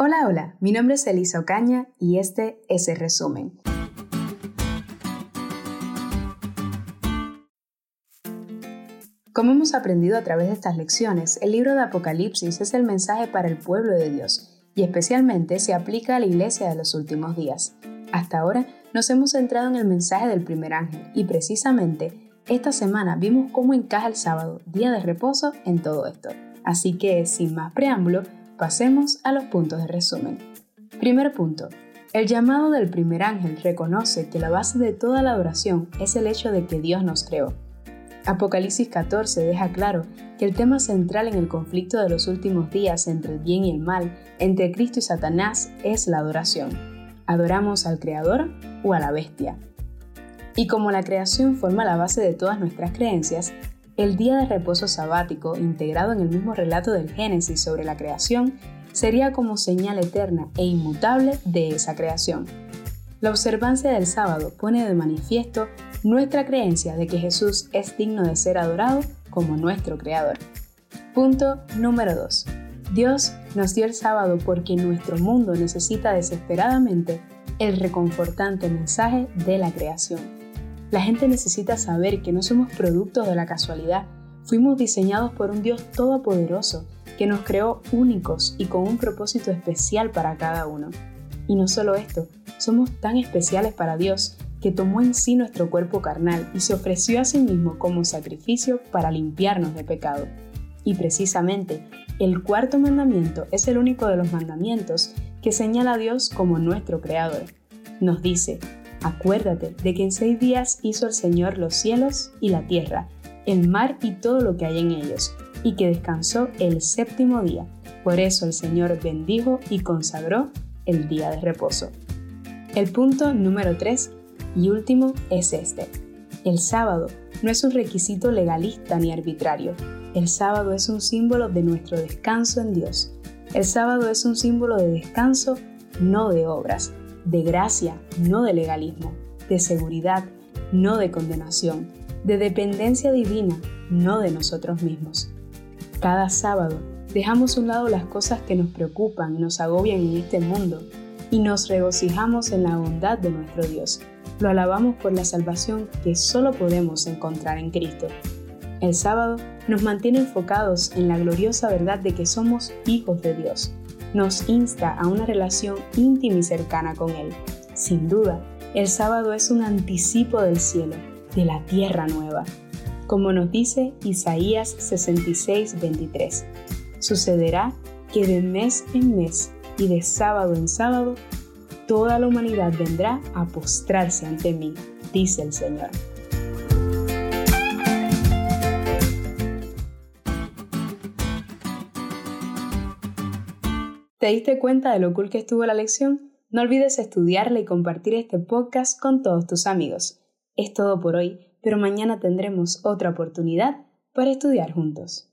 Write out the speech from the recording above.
Hola, hola, mi nombre es Elisa Ocaña y este es el resumen. Como hemos aprendido a través de estas lecciones, el libro de Apocalipsis es el mensaje para el pueblo de Dios y especialmente se aplica a la iglesia de los últimos días. Hasta ahora nos hemos centrado en el mensaje del primer ángel y precisamente esta semana vimos cómo encaja el sábado, día de reposo, en todo esto. Así que, sin más preámbulo, Pasemos a los puntos de resumen. Primer punto. El llamado del primer ángel reconoce que la base de toda la adoración es el hecho de que Dios nos creó. Apocalipsis 14 deja claro que el tema central en el conflicto de los últimos días entre el bien y el mal, entre Cristo y Satanás, es la adoración. ¿Adoramos al Creador o a la bestia? Y como la creación forma la base de todas nuestras creencias, el día de reposo sabático, integrado en el mismo relato del Génesis sobre la creación, sería como señal eterna e inmutable de esa creación. La observancia del sábado pone de manifiesto nuestra creencia de que Jesús es digno de ser adorado como nuestro Creador. Punto número 2. Dios nos dio el sábado porque nuestro mundo necesita desesperadamente el reconfortante mensaje de la creación. La gente necesita saber que no somos productos de la casualidad. Fuimos diseñados por un Dios todopoderoso que nos creó únicos y con un propósito especial para cada uno. Y no solo esto, somos tan especiales para Dios que tomó en sí nuestro cuerpo carnal y se ofreció a sí mismo como sacrificio para limpiarnos de pecado. Y precisamente, el cuarto mandamiento es el único de los mandamientos que señala a Dios como nuestro creador. Nos dice, Acuérdate de que en seis días hizo el Señor los cielos y la tierra, el mar y todo lo que hay en ellos, y que descansó el séptimo día. Por eso el Señor bendijo y consagró el día de reposo. El punto número 3 y último es este. El sábado no es un requisito legalista ni arbitrario. El sábado es un símbolo de nuestro descanso en Dios. El sábado es un símbolo de descanso, no de obras de gracia, no de legalismo, de seguridad, no de condenación, de dependencia divina, no de nosotros mismos. Cada sábado dejamos a un lado las cosas que nos preocupan y nos agobian en este mundo y nos regocijamos en la bondad de nuestro Dios. Lo alabamos por la salvación que solo podemos encontrar en Cristo. El sábado nos mantiene enfocados en la gloriosa verdad de que somos hijos de Dios nos insta a una relación íntima y cercana con Él. Sin duda, el sábado es un anticipo del cielo, de la tierra nueva. Como nos dice Isaías 66, 23, sucederá que de mes en mes y de sábado en sábado, toda la humanidad vendrá a postrarse ante mí, dice el Señor. ¿Te diste cuenta de lo cool que estuvo la lección? No olvides estudiarla y compartir este podcast con todos tus amigos. Es todo por hoy, pero mañana tendremos otra oportunidad para estudiar juntos.